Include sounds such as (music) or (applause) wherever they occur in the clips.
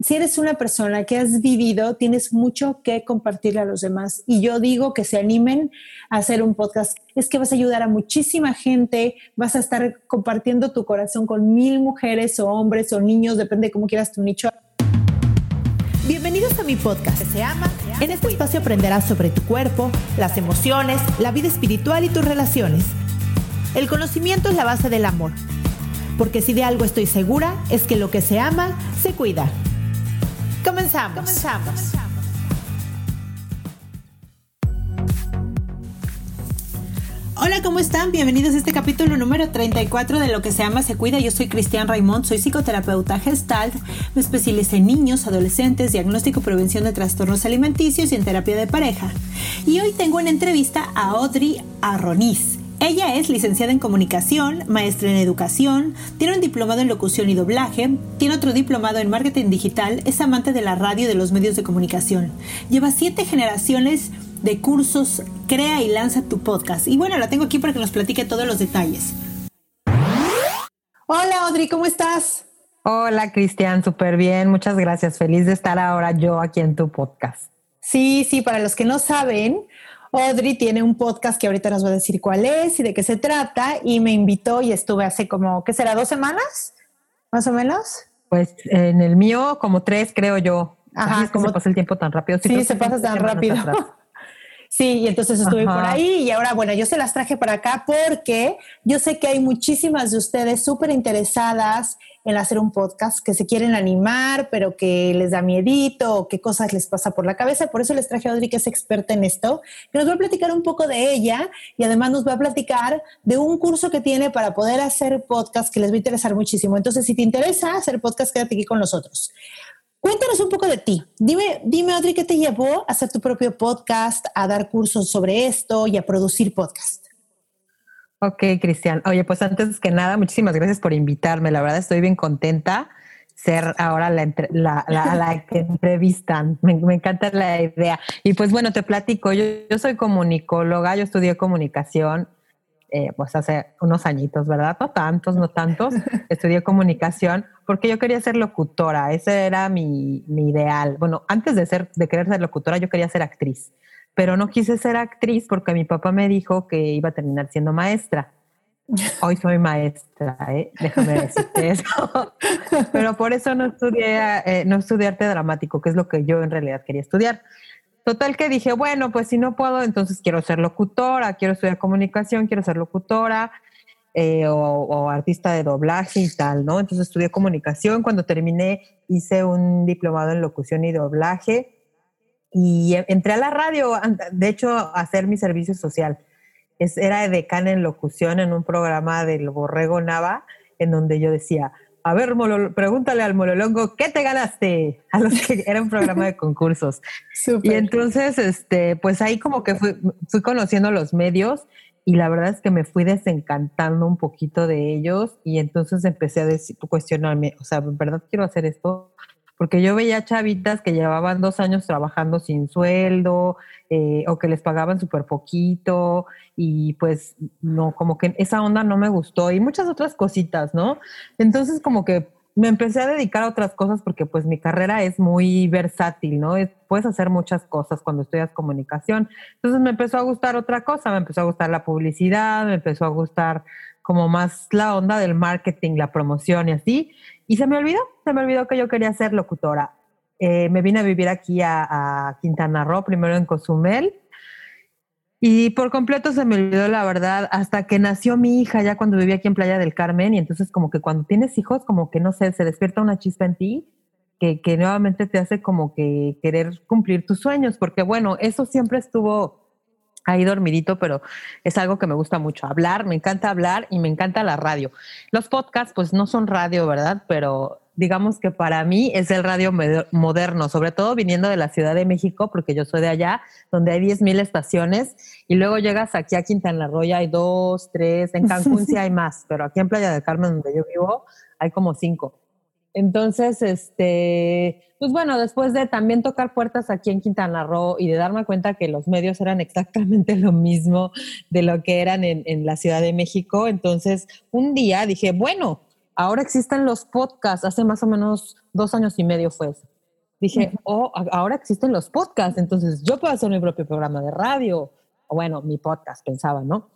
Si eres una persona que has vivido, tienes mucho que compartirle a los demás. Y yo digo que se animen a hacer un podcast. Es que vas a ayudar a muchísima gente, vas a estar compartiendo tu corazón con mil mujeres o hombres o niños, depende de cómo quieras tu nicho. Bienvenidos a mi podcast. Se ama. En este espacio aprenderás sobre tu cuerpo, las emociones, la vida espiritual y tus relaciones. El conocimiento es la base del amor. Porque si de algo estoy segura, es que lo que se ama, se cuida. Comenzamos. Hola, ¿cómo están? Bienvenidos a este capítulo número 34 de Lo que se llama se cuida. Yo soy Cristian Raimond, soy psicoterapeuta gestalt, me especialicé en niños, adolescentes, diagnóstico, prevención de trastornos alimenticios y en terapia de pareja. Y hoy tengo una entrevista a Audrey Arroniz. Ella es licenciada en comunicación, maestra en educación, tiene un diplomado en locución y doblaje, tiene otro diplomado en marketing digital, es amante de la radio y de los medios de comunicación. Lleva siete generaciones de cursos, crea y lanza tu podcast. Y bueno, la tengo aquí para que nos platique todos los detalles. Hola Audrey, ¿cómo estás? Hola Cristian, súper bien, muchas gracias. Feliz de estar ahora yo aquí en tu podcast. Sí, sí, para los que no saben, Audrey tiene un podcast que ahorita nos va a decir cuál es y de qué se trata y me invitó y estuve hace como, ¿qué será? ¿Dos semanas? ¿Más o menos? Pues en el mío como tres, creo yo. Ajá, es como se pasa el tiempo tan rápido. Sí, se pasa tan rápido. (laughs) Sí, y entonces estuve por ahí y ahora, bueno, yo se las traje para acá porque yo sé que hay muchísimas de ustedes súper interesadas en hacer un podcast, que se quieren animar, pero que les da miedito o qué cosas les pasa por la cabeza. Por eso les traje a Audrey, que es experta en esto, que nos va a platicar un poco de ella y además nos va a platicar de un curso que tiene para poder hacer podcast que les va a interesar muchísimo. Entonces, si te interesa hacer podcast, quédate aquí con nosotros. Cuéntanos un poco de ti. Dime, dime, Audrey, ¿qué te llevó a hacer tu propio podcast, a dar cursos sobre esto y a producir podcast? Ok, Cristian. Oye, pues antes que nada, muchísimas gracias por invitarme. La verdad estoy bien contenta ser ahora la, la, la, que entrevistan. Me, encanta la idea. Y pues bueno, te platico, yo, yo soy comunicóloga, yo estudié comunicación, eh, pues hace unos añitos, ¿verdad? No tantos, no tantos. (laughs) estudié comunicación porque yo quería ser locutora, ese era mi, mi ideal. Bueno, antes de, ser, de querer ser locutora, yo quería ser actriz pero no quise ser actriz porque mi papá me dijo que iba a terminar siendo maestra. (laughs) Hoy soy maestra, ¿eh? déjame decirte eso. (laughs) pero por eso no estudié, eh, no estudié arte dramático, que es lo que yo en realidad quería estudiar. Total que dije, bueno, pues si no puedo, entonces quiero ser locutora, quiero estudiar comunicación, quiero ser locutora eh, o, o, artista de doblaje y tal, ¿no? Entonces estudié comunicación. Cuando terminé hice un diplomado en locución y doblaje y entré a la radio, de hecho, a hacer mi servicio social. Es, era decana en locución en un programa del Borrego Nava, en donde yo decía, a ver, pregúntale al Mololongo, ¿qué te ganaste? (laughs) A los que era un programa de concursos. (laughs) Y entonces, este, pues ahí como que fui, fui conociendo los medios y la verdad es que me fui desencantando un poquito de ellos y entonces empecé a cuestionarme, o sea, ¿en verdad quiero hacer esto? Porque yo veía chavitas que llevaban dos años trabajando sin sueldo eh, o que les pagaban súper poquito y pues no, como que esa onda no me gustó y muchas otras cositas, ¿no? Entonces como que me empecé a dedicar a otras cosas porque pues mi carrera es muy versátil, ¿no? puedes hacer muchas cosas cuando estudias comunicación. Entonces me empezó a gustar otra cosa, me empezó a gustar la publicidad, me empezó a gustar como más la onda del marketing, la promoción y así. Y se me olvidó, se me olvidó que yo quería ser locutora. Eh, me vine a vivir aquí a, Quintana Roo, primero en Cozumel. Y por completo se me olvidó la verdad hasta que nació mi hija, ya cuando vivía aquí en Playa del Carmen. Y entonces como que cuando tienes hijos, como que no sé, se despierta una chispa en ti que, que nuevamente te hace como que querer cumplir tus sueños. Porque bueno, eso siempre estuvo ahí dormidito, pero es algo que me gusta mucho. Hablar, me encanta hablar y me encanta la radio. Los podcasts, pues no son radio, ¿verdad? Pero digamos que para mí es el radio moderno, sobre todo viniendo de la Ciudad de México, porque yo soy de allá, donde hay 10.000 estaciones, y luego llegas aquí a Quintana Roo, hay dos, tres, en Cancún sí (laughs) hay más, pero aquí en Playa del Carmen, donde yo vivo, hay como cinco. Entonces, este, pues bueno, después de también tocar puertas aquí en Quintana Roo y de darme cuenta que los medios eran exactamente (laughs) lo mismo de lo que eran en, la Ciudad de México, entonces un día dije, bueno, ahora existen los podcasts, hace más o menos dos años y medio fue eso. Dije, oh, ahora existen los podcasts, entonces yo puedo hacer mi propio programa de radio, o bueno, mi podcast, pensaba, ¿no?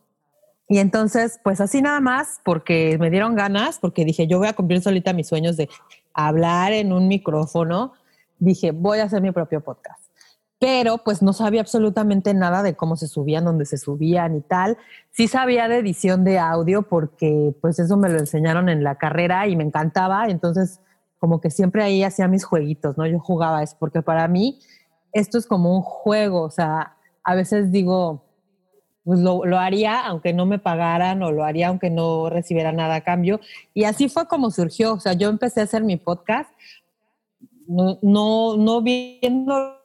Y entonces, pues así nada más, porque me dieron ganas, porque dije, yo voy a cumplir solita mis sueños de hablar en un micrófono, dije, voy a hacer mi propio podcast. Pero pues no sabía absolutamente nada de cómo se subían, dónde se subían y tal. Sí sabía de edición de audio porque pues eso me lo enseñaron en la carrera y me encantaba. Entonces como que siempre ahí hacía mis jueguitos, ¿no? Yo jugaba eso porque para mí esto es como un juego. O sea, a veces digo, pues lo, haría aunque no me pagaran o lo haría aunque no recibiera nada a cambio. Y así fue como surgió. O sea, yo empecé a hacer mi podcast, no, no, no viéndolo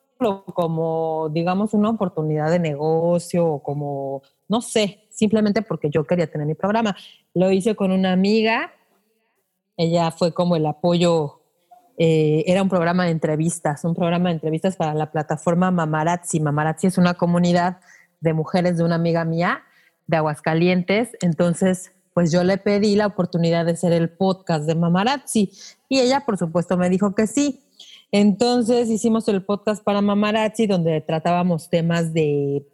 como, digamos, una oportunidad de negocio o como, no sé, simplemente porque yo quería tener mi programa. Lo hice con una amiga, ella fue como el apoyo eh, era un programa de entrevistas, un programa de entrevistas para la plataforma Mamarazzi. Mamarazzi es una comunidad de mujeres de una amiga mía de Aguascalientes. Entonces, pues yo le pedí la oportunidad de ser el podcast de Mamarazzi y ella, por supuesto, me dijo que sí. Entonces hicimos el podcast para Mamarazzi donde tratábamos temas de,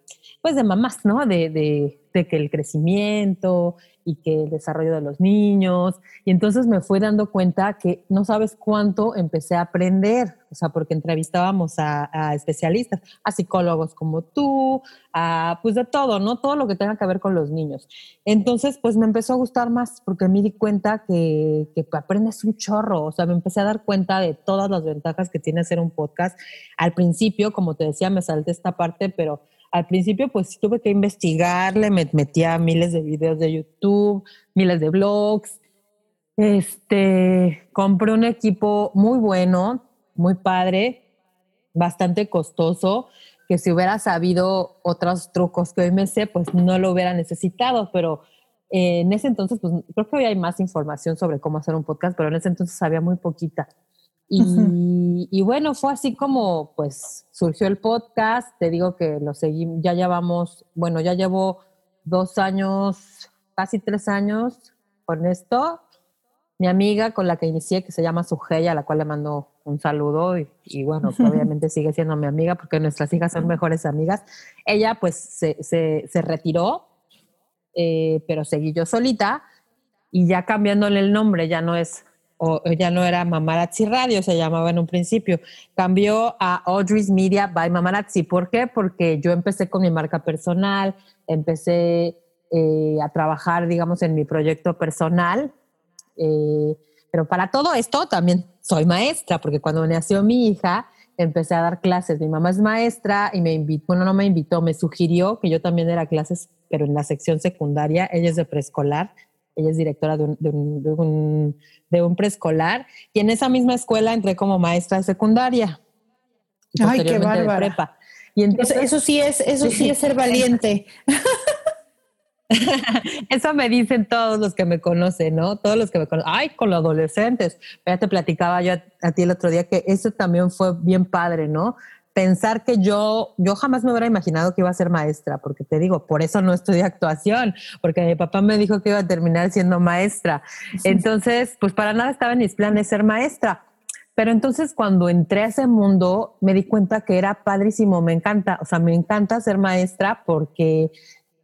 pues de mamás, ¿no? De, de, de que el crecimiento, y que el desarrollo de los niños. Y entonces me fui dando cuenta que no sabes cuánto empecé a aprender, o sea, porque entrevistábamos a, especialistas, a psicólogos como tú, a pues de todo, ¿no? Todo lo que tenga que ver con los niños. Entonces, pues me empezó a gustar más porque me di cuenta que, que aprendes un chorro, o sea, me empecé a dar cuenta de todas las ventajas que tiene hacer un podcast. Al principio, como te decía, me salté esta parte, pero al principio pues tuve que investigarle, me metía miles de videos de YouTube, miles de blogs. Este, compré un equipo muy bueno, muy padre, bastante costoso, que si hubiera sabido otros trucos que hoy me sé, pues no lo hubiera necesitado, pero en ese entonces, pues creo que hoy hay más información sobre cómo hacer un podcast, pero en ese entonces había muy poquita. Y, bueno, fue así como pues surgió el podcast. Te digo que lo seguimos, ya llevamos, bueno, ya llevo dos años, casi tres años con esto. Mi amiga con la que inicié, que se llama Sugeya, a la cual le mando un saludo y, bueno, obviamente sigue siendo mi amiga porque nuestras hijas son mejores amigas. Ella pues se, se, retiró, eh, pero seguí yo solita y ya cambiándole el nombre, ya no es o ya no era Mamarazzi Radio, se llamaba en un principio, cambió a Audrey's Media by Mamarazzi. ¿Por qué? Porque yo empecé con mi marca personal, empecé eh, a trabajar, digamos, en mi proyecto personal. Eh, pero para todo esto también soy maestra, porque cuando nació mi hija, empecé a dar clases. Mi mamá es maestra y me invitó, bueno, no me invitó, me sugirió que yo también diera clases, pero en la sección secundaria, ella es de preescolar, ella es directora de un, de un, preescolar y en esa misma escuela entré como maestra de secundaria. Ay, qué bárbara. Prepa. Y entonces, eso, sí es, eso sí, es ser valiente. (laughs) Eso me dicen todos los que me conocen, ¿no? Todos los que me conocen. Ay, con los adolescentes. Ya te platicaba yo a, ti el otro día que eso también fue bien padre, ¿no? Pensar que yo, yo jamás me hubiera imaginado que iba a ser maestra, porque te digo, por eso no estudié actuación, porque mi papá me dijo que iba a terminar siendo maestra. Entonces, pues para nada estaba en mis planes ser maestra. Pero entonces cuando entré a ese mundo, me di cuenta que era padrísimo, me encanta, o sea, me encanta ser maestra porque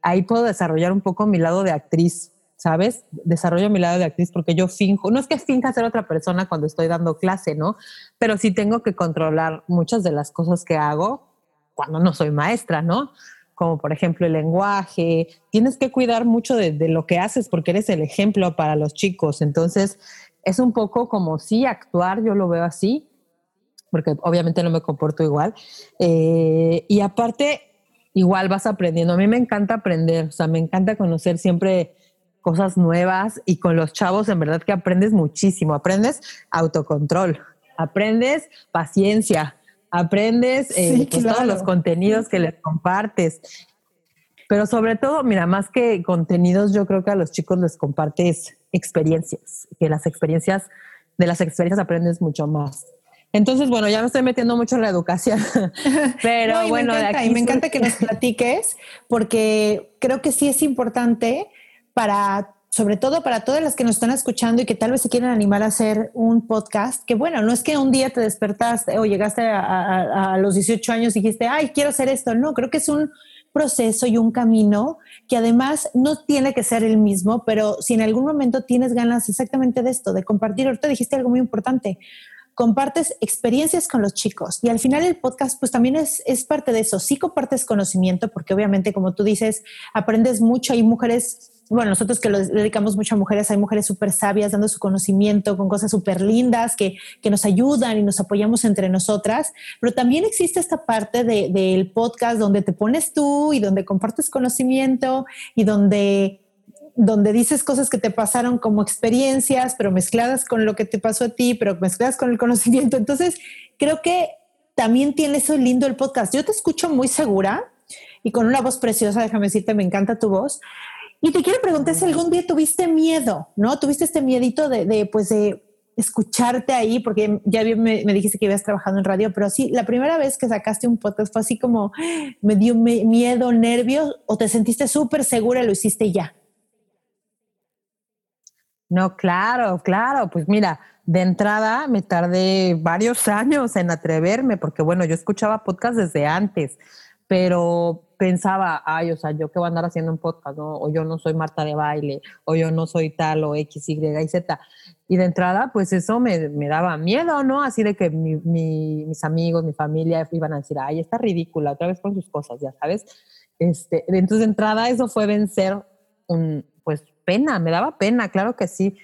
ahí puedo desarrollar un poco mi lado de actriz ¿sabes? Desarrollo mi lado de actriz porque yo finjo, no es que finja ser otra persona cuando estoy dando clase, ¿no? Pero sí tengo que controlar muchas de las cosas que hago cuando no soy maestra, ¿no? Como por ejemplo el lenguaje, tienes que cuidar mucho de, lo que haces porque eres el ejemplo para los chicos. Entonces, es un poco como sí actuar, yo lo veo así, porque obviamente no me comporto igual. Eh, y aparte, igual vas aprendiendo. A mí me encanta aprender, o sea, me encanta conocer siempre cosas nuevas y con los chavos en verdad que aprendes muchísimo, aprendes autocontrol, aprendes paciencia, aprendes eh, pues, todos los contenidos que les compartes. Pero sobre todo, mira, más que contenidos, yo creo que a los chicos les compartes experiencias, que las experiencias, de las experiencias aprendes mucho más. Entonces, bueno, ya me estoy metiendo mucho en la educación, (laughs) pero bueno, me encanta, y me encanta que nos platiques, porque creo que sí es importante para sobre todo para todas las que nos están escuchando y que tal vez se quieren animar a hacer un podcast, que bueno, no es que un día te despertaste o llegaste a, los 18 años y dijiste, ay, quiero hacer esto. No, creo que es un proceso y un camino que además no tiene que ser el mismo, pero si en algún momento tienes ganas exactamente de esto, de compartir, ahorita dijiste algo muy importante, compartes experiencias con los chicos y al final el podcast pues también es, es parte de eso. Sí compartes conocimiento porque obviamente como tú dices, aprendes mucho. Hay mujeres, bueno, nosotros que lo dedicamos mucho a mujeres, hay mujeres súper sabias dando su conocimiento con cosas súper lindas que, que, nos ayudan y nos apoyamos entre nosotras. Pero también existe esta parte del de, podcast donde te pones tú y donde compartes conocimiento y donde donde dices cosas que te pasaron como experiencias, pero mezcladas con lo que te pasó a ti, pero mezcladas con el conocimiento. Entonces, creo que también tiene eso lindo el podcast. Yo te escucho muy segura y con una voz preciosa, déjame decirte, me encanta tu voz. Y te quiero preguntar si algún día tuviste miedo, ¿no? Tuviste este miedito de, de pues, de escucharte ahí, porque ya me, dijiste que habías trabajado en radio, pero sí, la primera vez que sacaste un podcast fue así como, me dio miedo, nervios, o te sentiste súper segura lo hiciste ya. No, claro, claro. Pues mira, de entrada me tardé varios (laughs) años en atreverme, porque bueno, yo escuchaba podcast desde antes, pero pensaba, ay, o sea, yo qué voy a andar haciendo un podcast, ¿no? O yo no soy Marta de baile, o yo no soy tal, o X, Y y Z. Y de entrada, pues eso me, me daba miedo, ¿no? Así de que mis amigos, mi familia iban a decir, ay, está ridícula, otra vez con sus cosas, ya sabes. Este, entonces, de entrada, eso fue vencer un, pues pena, me daba pena, claro que sí.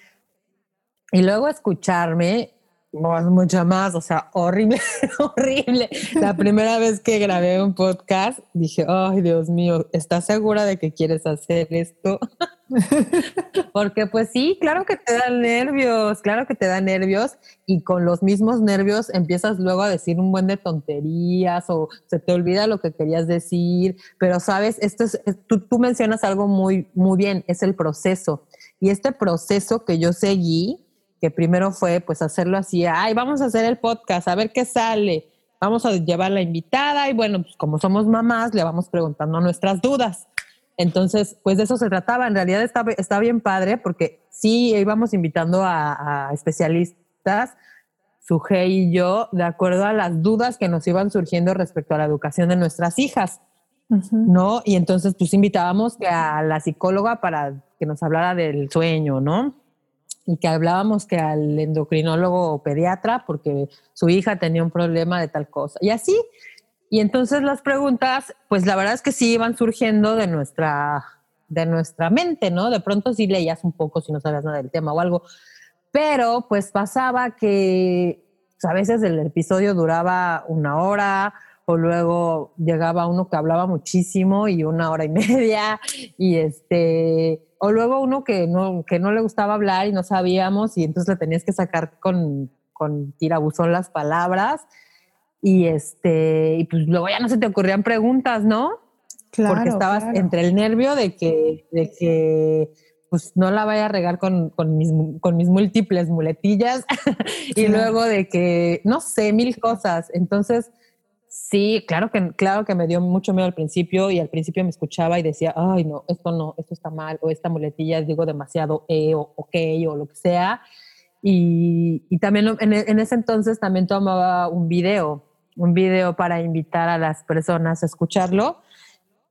Y luego escucharme, pues, mucho más, o sea, horrible, (laughs) horrible. La primera vez que grabé un podcast, dije, ay, Dios mío, ¿estás segura de que quieres hacer esto? (laughs) (laughs) Porque pues sí, claro que te dan nervios, claro que te da nervios y con los mismos nervios empiezas luego a decir un buen de tonterías o se te olvida lo que querías decir, pero sabes, esto es, tú, tú mencionas algo muy, muy bien, es el proceso. Y este proceso que yo seguí, que primero fue pues hacerlo así, ay, vamos a hacer el podcast, a ver qué sale, vamos a llevar la invitada y bueno, pues como somos mamás, le vamos preguntando nuestras dudas. Entonces, pues de eso se trataba. En realidad está, está bien padre porque sí íbamos invitando a, especialistas, Suje y yo, de acuerdo a las dudas que nos iban surgiendo respecto a la educación de nuestras hijas. ¿No? Y entonces, pues invitábamos a la psicóloga para que nos hablara del sueño, ¿no? Y que hablábamos que al endocrinólogo o pediatra porque su hija tenía un problema de tal cosa. Y así, y entonces las preguntas, pues la verdad es que sí iban surgiendo de nuestra, de nuestra mente, ¿no? De pronto sí leías un poco si no sabías nada del tema o algo, pero pues pasaba que pues, a veces el episodio duraba una hora o luego llegaba uno que hablaba muchísimo y una hora y (laughs) media y este o luego uno que no que no le gustaba hablar y no sabíamos y entonces le tenías que sacar con con tirabuzón las palabras y este, y pues luego ya no se te ocurrían preguntas, ¿no? Claro. Porque estabas entre el nervio de que, de que pues no la vaya a regar con, con, mis, con mis múltiples muletillas (laughs) y luego de que, no sé, mil cosas. Entonces, sí, claro que, claro que me dio mucho miedo al principio y al principio me escuchaba y decía, ay, no, esto no, esto está mal, o esta muletilla digo demasiado e o ok o lo que sea. Y, y también en, en, ese entonces también tomaba un video un video para invitar a las personas a escucharlo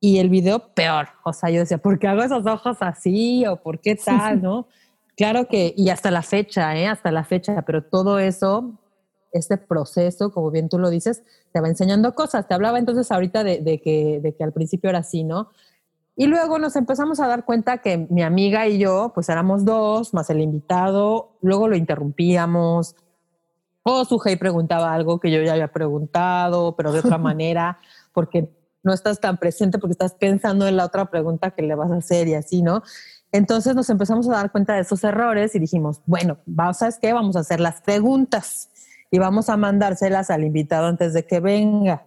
y el video peor. O sea, yo decía, ¿por qué hago esos ojos así? ¿O por qué tal? ¿No? Claro que, y hasta la fecha, ¿eh? Hasta la fecha, pero todo eso, este proceso, como bien tú lo dices, te va enseñando cosas. Te hablaba entonces ahorita de, de, que, de que al principio era así, ¿no? Y luego nos empezamos a dar cuenta que mi amiga y yo, pues éramos dos, más el invitado, luego lo interrumpíamos, o su hey preguntaba algo que yo ya había preguntado, pero de otra (laughs) manera, porque no estás tan presente porque estás pensando en la otra pregunta que le vas a hacer y así, ¿no? Entonces nos empezamos a dar cuenta de esos errores y dijimos, bueno, ¿sabes qué? Vamos a hacer las preguntas y vamos a mandárselas al invitado antes de que venga.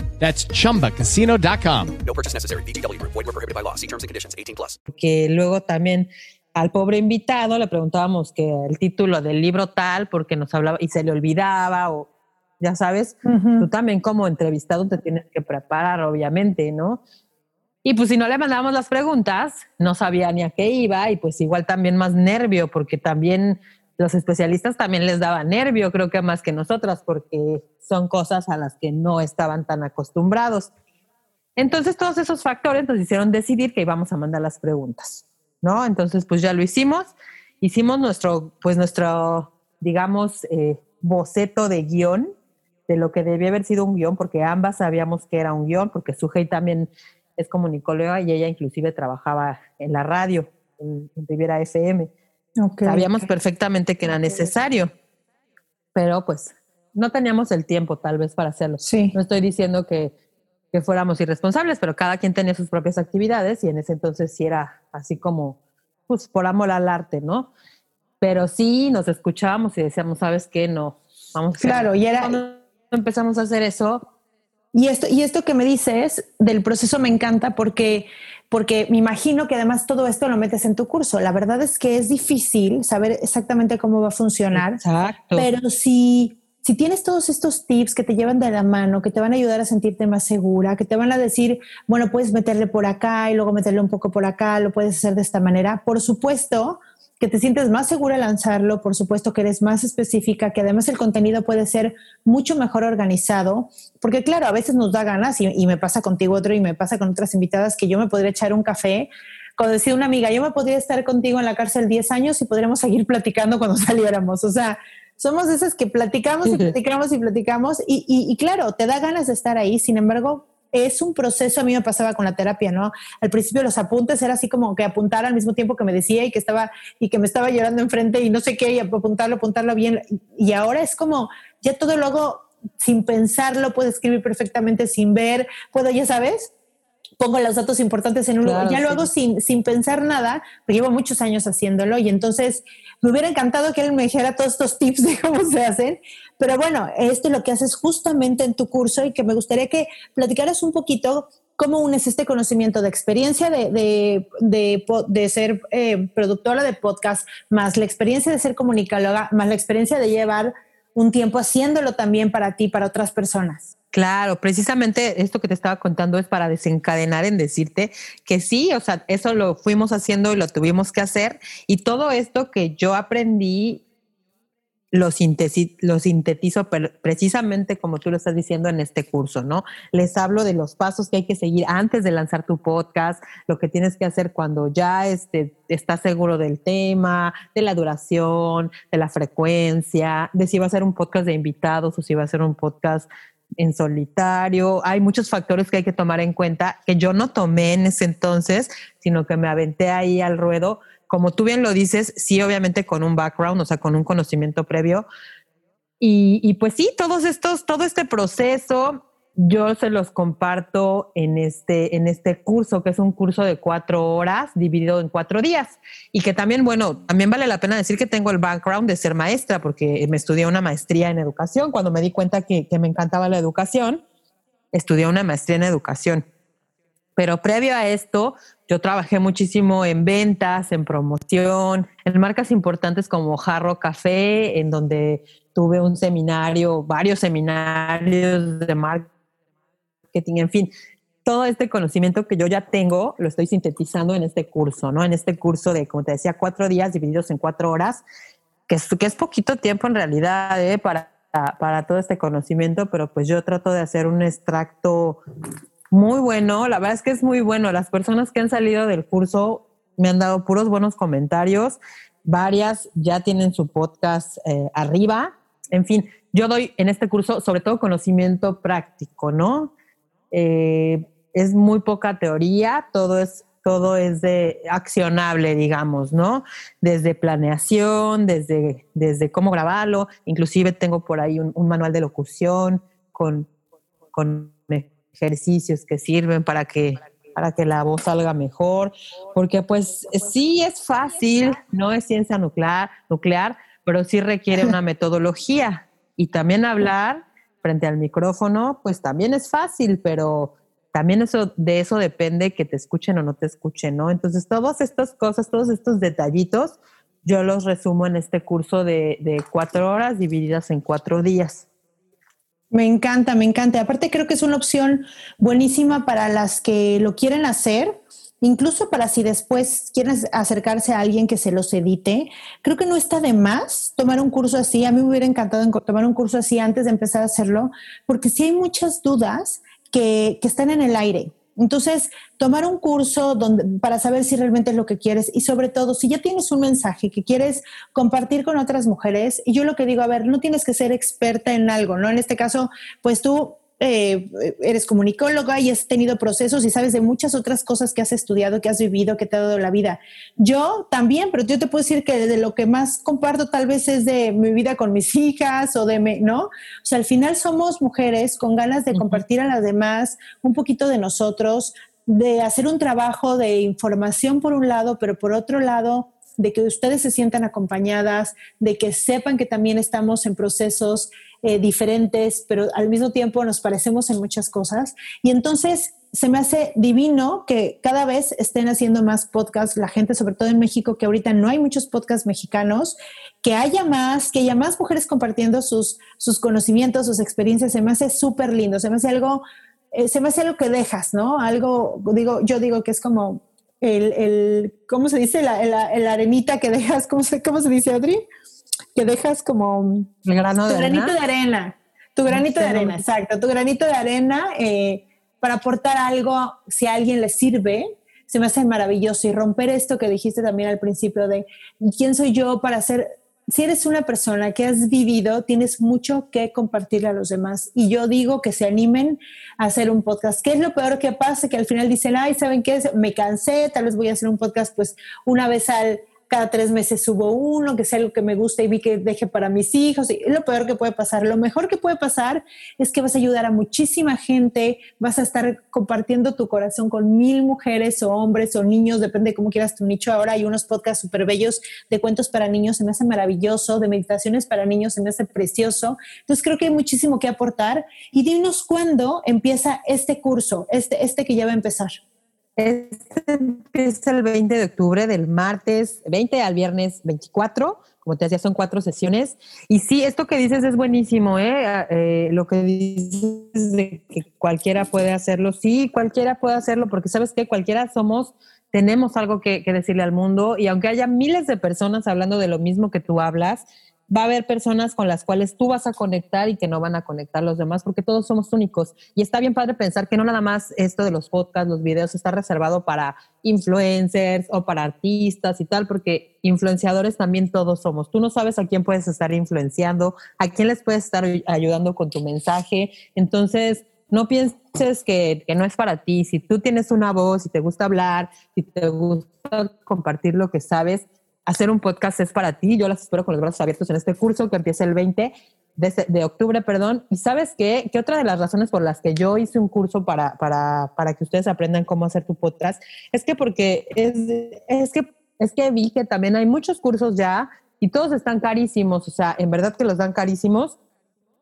That's chumbacasino.com. No purchase necessary. BGW. Void were prohibited by law. See terms and conditions 18 plus. Que luego también al pobre invitado le preguntábamos que el título del libro tal porque nos hablaba y se le olvidaba o ya sabes, tú también como entrevistado te tienes que preparar, obviamente, ¿no? Y pues si no le mandábamos las preguntas, no sabía ni a qué iba y pues igual también más nervio porque también los especialistas también les daba nervio, creo que más que nosotras, porque son cosas a las que no estaban tan acostumbrados. Entonces, todos esos factores nos hicieron decidir que íbamos a mandar las preguntas, ¿no? Entonces, pues ya lo hicimos. Hicimos nuestro, pues nuestro, digamos, eh, boceto de guion de lo que debía haber sido un guion, porque ambas sabíamos que era un guion, porque Sujei también es comunicóloga y ella inclusive trabajaba en la radio, en, en Riviera FM. Sabíamos perfectamente que era necesario, pero pues no teníamos el tiempo tal vez para hacerlo. Sí. No estoy diciendo que, que, fuéramos irresponsables, pero cada quien tenía sus propias actividades y en ese entonces sí era así como, pues por amor al arte, ¿no? Pero sí nos escuchábamos y decíamos, ¿sabes qué? No, vamos. Claro, y era... Cuando empezamos a hacer eso... Y esto, y esto que me dices del proceso me encanta porque porque me imagino que además todo esto lo metes en tu curso. La verdad es que es difícil saber exactamente cómo va a funcionar, Exacto. pero si, si tienes todos estos tips que te llevan de la mano, que te van a ayudar a sentirte más segura, que te van a decir, bueno, puedes meterle por acá y luego meterle un poco por acá, lo puedes hacer de esta manera, por supuesto que te sientes más segura lanzarlo, por supuesto que eres más específica, que además el contenido puede ser mucho mejor organizado, porque claro, a veces nos da ganas y, me pasa contigo otro y me pasa con otras invitadas que yo me podría echar un café. Cuando decía una amiga, yo me podría estar contigo en la cárcel 10 años y podríamos seguir platicando cuando (laughs) saliéramos. O sea, somos esas que platicamos y platicamos y platicamos y, y claro, te da ganas de estar ahí, sin embargo, es un proceso, a mí me pasaba con la terapia, ¿no? Al principio los apuntes era así como que apuntar al mismo tiempo que me decía y que estaba y que me estaba llorando enfrente y no sé qué, y apuntarlo, apuntarlo bien. Y ahora es como, ya todo lo hago sin pensarlo, puedo escribir perfectamente sin ver, puedo, ya sabes, pongo los datos importantes en un lugar, ya lo hago sin, sin pensar nada, pero llevo muchos años haciéndolo y entonces me hubiera encantado que él me dijera todos estos tips de cómo se hacen, pero bueno, esto es lo que haces justamente en tu curso y que me gustaría que platicaras un poquito cómo unes este conocimiento de experiencia de, de, de, de ser eh, productora de podcast, más la experiencia de ser comunicóloga, más la experiencia de llevar un tiempo haciéndolo también para ti, para otras personas. Claro, precisamente esto que te estaba contando es para desencadenar en decirte que sí, o sea, eso lo fuimos haciendo y lo tuvimos que hacer. Y todo esto que yo aprendí lo, lo sintetizo precisamente como tú lo estás diciendo en este curso, ¿no? Les hablo de los pasos que hay que seguir antes de lanzar tu podcast, lo que tienes que hacer cuando ya este, estás seguro del tema, de la duración, de la frecuencia, de si va a ser un podcast de invitados o si va a ser un podcast en solitario. Hay muchos factores que hay que tomar en cuenta que yo no tomé en ese entonces, sino que me aventé ahí al ruedo. Como tú bien lo dices, sí, obviamente con un background, o sea, con un conocimiento previo. Y, y pues sí, todos estos, todo este proceso yo se los comparto en este, en este curso, que es un curso de cuatro horas dividido en cuatro días. Y que también, bueno, también vale la pena decir que tengo el background de ser maestra, porque me estudié una maestría en educación. Cuando me di cuenta que, que me encantaba la educación, estudié una maestría en educación. Pero previo a esto, yo trabajé muchísimo en ventas, en promoción, en marcas importantes como Jarro Café, en donde tuve un seminario, varios seminarios de marca en fin, todo este conocimiento que yo ya tengo lo estoy sintetizando en este curso, ¿no? En este curso de, como te decía, cuatro días divididos en cuatro horas, que es, que es poquito tiempo en realidad ¿eh? para, para todo este conocimiento, pero pues yo trato de hacer un extracto muy bueno. La verdad es que es muy bueno. Las personas que han salido del curso me han dado puros buenos comentarios. Varias ya tienen su podcast eh, arriba. En fin, yo doy en este curso sobre todo conocimiento práctico, ¿no? Eh, es muy poca teoría, todo es todo es de accionable, digamos, ¿no? Desde planeación, desde, desde cómo grabarlo, inclusive tengo por ahí un, manual de locución con, con ejercicios que sirven para que, para que la voz salga mejor, porque pues sí es fácil, no es ciencia nuclear, nuclear pero sí requiere una metodología y también hablar frente al micrófono, pues también es fácil, pero también eso, de eso depende que te escuchen o no te escuchen, ¿no? Entonces, todas estas cosas, todos estos detallitos, yo los resumo en este curso de, de cuatro horas divididas en cuatro días. Me encanta, me encanta. Aparte creo que es una opción buenísima para las que lo quieren hacer, incluso para si después quieren acercarse a alguien que se los edite. Creo que no está de más tomar un curso así. A mí me hubiera encantado tomar un curso así antes de empezar a hacerlo, porque si hay muchas dudas que, están en el aire. Entonces, tomar un curso donde, para saber si realmente es lo que quieres y sobre todo, si ya tienes un mensaje que quieres compartir con otras mujeres, y yo lo que digo, a ver, no tienes que ser experta en algo, ¿no? En este caso, pues tú eh, eres comunicóloga y has tenido procesos y sabes de muchas otras cosas que has estudiado, que has vivido, que te ha dado la vida. Yo también, pero yo te puedo decir que de lo que más comparto tal vez es de mi vida con mis (laughs) hijas o de, ¿no? O sea, al final somos mujeres con ganas de compartir a las demás un poquito de nosotros, de hacer un trabajo de información por un lado, pero por otro lado, de que ustedes se sientan acompañadas, de que sepan que también estamos en procesos eh, diferentes, pero al mismo tiempo nos parecemos en muchas cosas. Y entonces se me hace divino que cada vez estén haciendo más podcasts, la gente, sobre todo en México, que ahorita no hay muchos podcasts mexicanos, que haya más, que haya más mujeres compartiendo sus, sus conocimientos, sus experiencias, se me hace súper lindo, se me hace algo, eh, se me hace algo que dejas, ¿no? Algo, digo, yo digo que es como el, el ¿cómo se dice? La, la, arenita que dejas, ¿cómo se, cómo se dice, Adri? Que dejas como el grano tu de granito arena. de arena. Tu granito de arena, exacto. Tu granito de arena eh, para aportar algo, si a alguien le sirve, se me hace maravilloso. Y romper esto que dijiste también al principio de quién soy yo para ser. Si eres una persona que has vivido, tienes mucho que compartirle a los demás. Y yo digo que se animen a hacer un podcast. ¿Qué es lo peor que pasa? Que al final dicen, ay, ¿saben qué? Me cansé, tal vez voy a hacer un podcast pues una vez al, cada tres meses subo uno, que sea algo que me gusta y vi que deje para mis hijos. Y lo peor que puede pasar. Lo mejor que puede pasar es que vas a ayudar a muchísima gente, vas a estar compartiendo tu corazón con mil mujeres o hombres o niños, depende de cómo quieras tu nicho. Ahora hay unos podcasts súper bellos de cuentos para niños, se me hace maravilloso, de meditaciones para niños, se me hace precioso. Entonces creo que hay muchísimo que aportar. Y dinos cuándo empieza este curso, este, este que ya va a empezar. Este empieza el 20 de octubre, del martes 20 al viernes 24. Como te decía, son cuatro sesiones. Y sí, esto que dices es buenísimo, ¿eh? Eh lo que dices de que cualquiera puede hacerlo. Sí, cualquiera puede hacerlo, porque sabes que cualquiera somos, tenemos algo que, que decirle al mundo. Y aunque haya miles de personas hablando de lo mismo que tú hablas, va a haber personas con las cuales tú vas a conectar y que no van a conectar los demás, porque todos somos únicos. Y está bien padre pensar que no nada más esto de los podcasts, los videos, está reservado para influencers o para artistas y tal, porque influenciadores también todos somos. Tú no sabes a quién puedes estar influenciando, a quién les puedes estar ayudando con tu mensaje. Entonces, no pienses que, que, no es para ti. Si tú tienes una voz, si te gusta hablar, si te gusta compartir lo que sabes, hacer un podcast es para ti. Yo las espero con los brazos abiertos en este curso que empieza el 20 de, octubre, perdón. Y sabes qué? Que otra de las razones por las que yo hice un curso para, para, para que ustedes aprendan cómo hacer tu podcast es que porque es, es, que, es que vi que también hay muchos cursos ya y todos están carísimos. O sea, en verdad que los dan carísimos.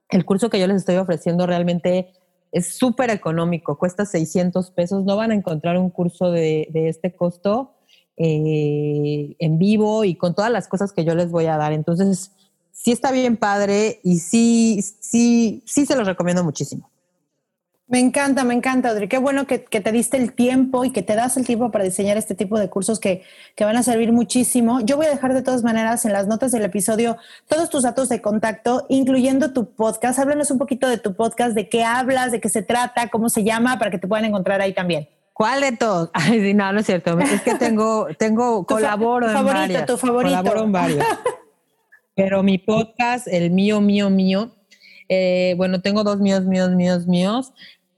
El curso que yo les estoy ofreciendo realmente es súper económico, cuesta 600 pesos. No van a encontrar un curso de, de este costo eh, en vivo y con todas las cosas que yo les voy a dar. Entonces, sí está bien padre y sí, sí, sí se los recomiendo muchísimo. Me encanta, me encanta, Audrey. Qué bueno que, te diste el tiempo y que te das el tiempo para diseñar este tipo de cursos que, que, van a servir muchísimo. Yo voy a dejar de todas maneras en las notas del episodio todos tus datos de contacto, incluyendo tu podcast. Háblanos un poquito de tu podcast, de qué hablas, de qué se trata, cómo se llama, para que te puedan encontrar ahí también. ¿Cuál de todos? (laughs) Ay, no, no es cierto. Es que tengo, tengo, (laughs) colaboro tu favorito, en varias. Tu favorito. Colaboro en varios. (laughs) Pero mi podcast, el mío, mío, mío, eh, bueno, tengo dos míos, míos, míos, míos,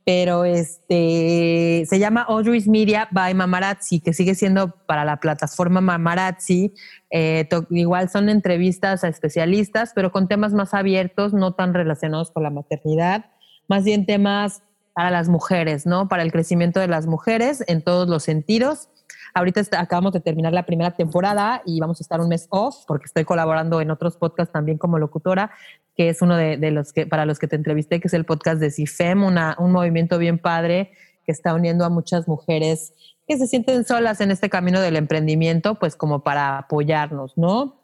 pero este se llama Audrey's Media by Mamarazzi, que sigue siendo para la plataforma Mamarazzi. Eh, igual son entrevistas a especialistas, pero con temas más abiertos, no tan relacionados con la maternidad, más bien temas para las mujeres, ¿no? Para el crecimiento de las mujeres en todos los sentidos. Ahorita acabamos de terminar la primera temporada y vamos a estar un mes off porque estoy colaborando en otros podcasts también como locutora, que es uno de, los que, para los que te entrevisté, que es el podcast de CIFEM, una, un movimiento bien padre que está uniendo a muchas mujeres que se sienten solas en este camino del emprendimiento, pues como para apoyarnos, ¿no?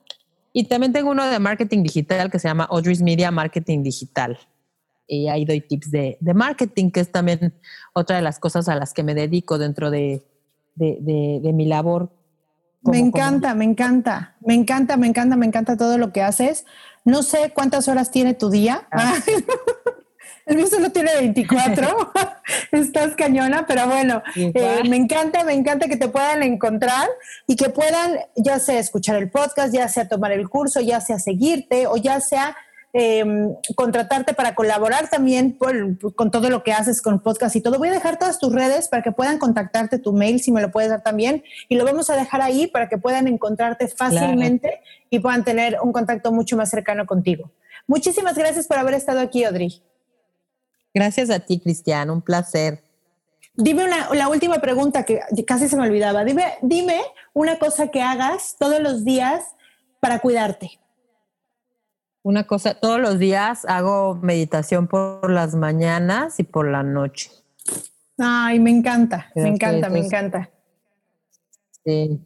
Y también tengo uno de marketing digital que se llama Audrey's Media Marketing Digital. Y ahí doy tips de, de marketing, que es también otra de las cosas a las que me dedico dentro de, de, mi labor. me encanta, me encanta, me encanta, me encanta, me encanta todo lo que haces. No sé cuántas horas tiene tu día. Ah. (laughs) El mío solo tiene 24. (laughs) Estás cañona, pero bueno, eh, me encanta, me encanta que te puedan encontrar y que puedan, ya sea escuchar el podcast, ya sea tomar el curso, ya sea seguirte o ya sea Em, contratarte para colaborar también con todo lo que haces con podcast y todo. Voy a dejar todas tus redes para que puedan contactarte, tu mail si me lo puedes dar también, y lo vamos a dejar ahí para que puedan encontrarte fácilmente y puedan tener un contacto mucho más cercano contigo. Muchísimas gracias por haber estado aquí, Audrey. Gracias a ti, Cristian, un placer. Dime una, la última pregunta que casi se me olvidaba. Dime, dime una cosa que hagas todos los días para cuidarte una cosa, todos los días hago meditación por las mañanas y por la noche. Ay, me encanta, me encanta, me encanta. Sí.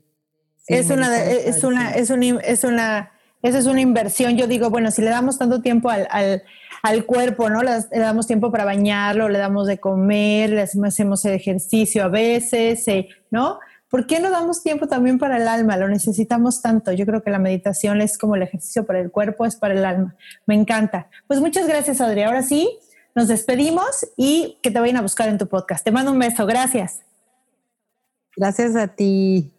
es, una, es, una, es, una, es una, esa es una inversión. Yo digo, bueno, si le damos tanto tiempo al, al, al cuerpo, ¿no? Le, damos tiempo para bañarlo, le damos de comer, le hacemos el ejercicio a veces, eh, ¿no? ¿Por qué no damos tiempo también para el alma? Lo necesitamos tanto. Yo creo que la meditación es como el ejercicio para el cuerpo, es para el alma. Me encanta. Pues muchas gracias, Adri. Ahora sí, nos despedimos y que te vayan a buscar en tu podcast. Te mando un beso. Gracias. Gracias a ti.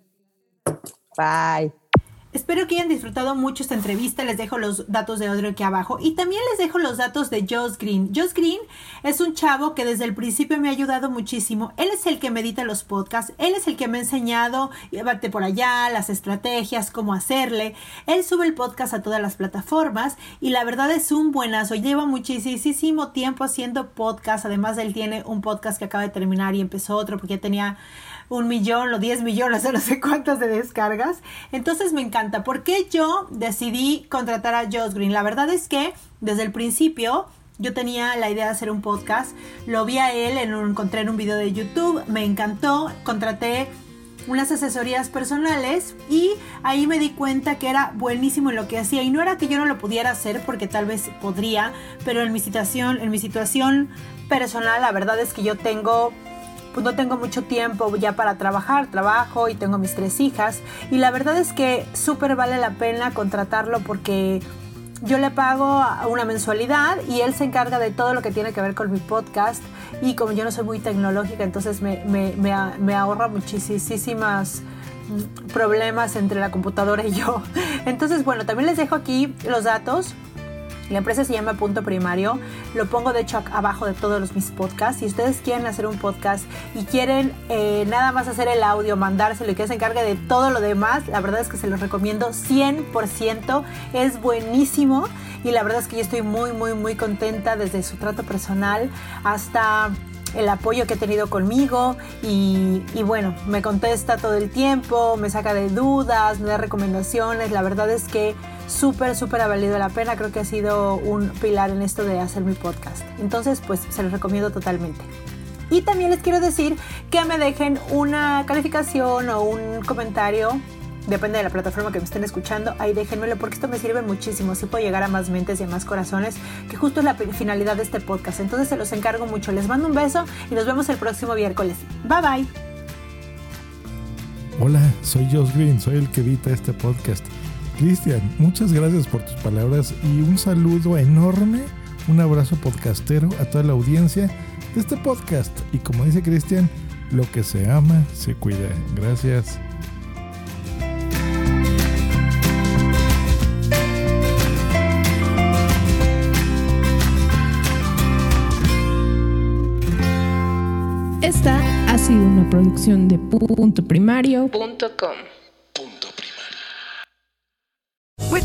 Bye. Espero que hayan disfrutado mucho esta entrevista. Les dejo los datos de Audrey aquí abajo. Y también les dejo los datos de Josh Green. Josh Green es un chavo que desde el principio me ha ayudado muchísimo. Él es el que medita los podcasts. Él es el que me ha enseñado, llévate por allá, las estrategias, cómo hacerle. Él sube el podcast a todas las plataformas. Y la verdad es un buenazo. Lleva muchísimo tiempo haciendo podcast. Además, él tiene un podcast que acaba de terminar y empezó otro porque ya tenía un millón o diez millones (laughs) no sé cuántas de descargas. Entonces me encanta. ¿Por qué yo decidí contratar a Josh Green? La verdad es que desde el principio yo tenía la idea de hacer un podcast. Lo vi a él, en un, encontré en un video de YouTube, me encantó, contraté unas asesorías personales y ahí me di cuenta que era buenísimo en lo que hacía y no era que yo no lo pudiera hacer porque tal vez podría, pero en mi situación, en mi situación personal la verdad es que yo tengo pues no tengo mucho tiempo ya para trabajar, trabajo y tengo mis tres hijas. Y la verdad es que súper vale la pena contratarlo porque yo le pago una mensualidad y él se encarga de todo lo que tiene que ver con mi podcast. Y como yo no soy muy tecnológica entonces me, me, me, ahorra muchísimas problemas entre la computadora y yo. (laughs) Entonces, bueno, también les dejo aquí los datos la empresa se llama Punto Primario. Lo pongo de hecho abajo de todos mis podcasts. Si ustedes quieren hacer un podcast y quieren eh, nada más hacer el audio, mandárselo y que se encargue de todo lo demás, la verdad es que se los recomiendo 100%. Es buenísimo y la verdad es que yo estoy muy, muy, muy contenta desde su trato personal hasta el apoyo que ha tenido conmigo y, bueno, me contesta todo el tiempo, me saca de dudas, me da recomendaciones. La verdad es que súper, súper ha valido la pena. Creo que ha sido un pilar en esto de hacer mi podcast. Entonces, pues se los recomiendo totalmente. Y también les quiero decir que me dejen una calificación o un comentario. Depende de la plataforma que me estén escuchando, ahí déjenmelo porque esto me sirve muchísimo. Si puedo llegar a más mentes y a más corazones, que justo es la finalidad de este podcast. Entonces se los encargo mucho. Les mando un beso y nos vemos el próximo miércoles. Bye bye. Hola, soy Josh Green, soy el que edita este podcast. Cristian, muchas gracias por tus palabras y un saludo enorme, un abrazo podcastero a toda la audiencia de este podcast. Y como dice Cristian, Lo que se ama, se cuida. Gracias. Esta ha sido una producción de punto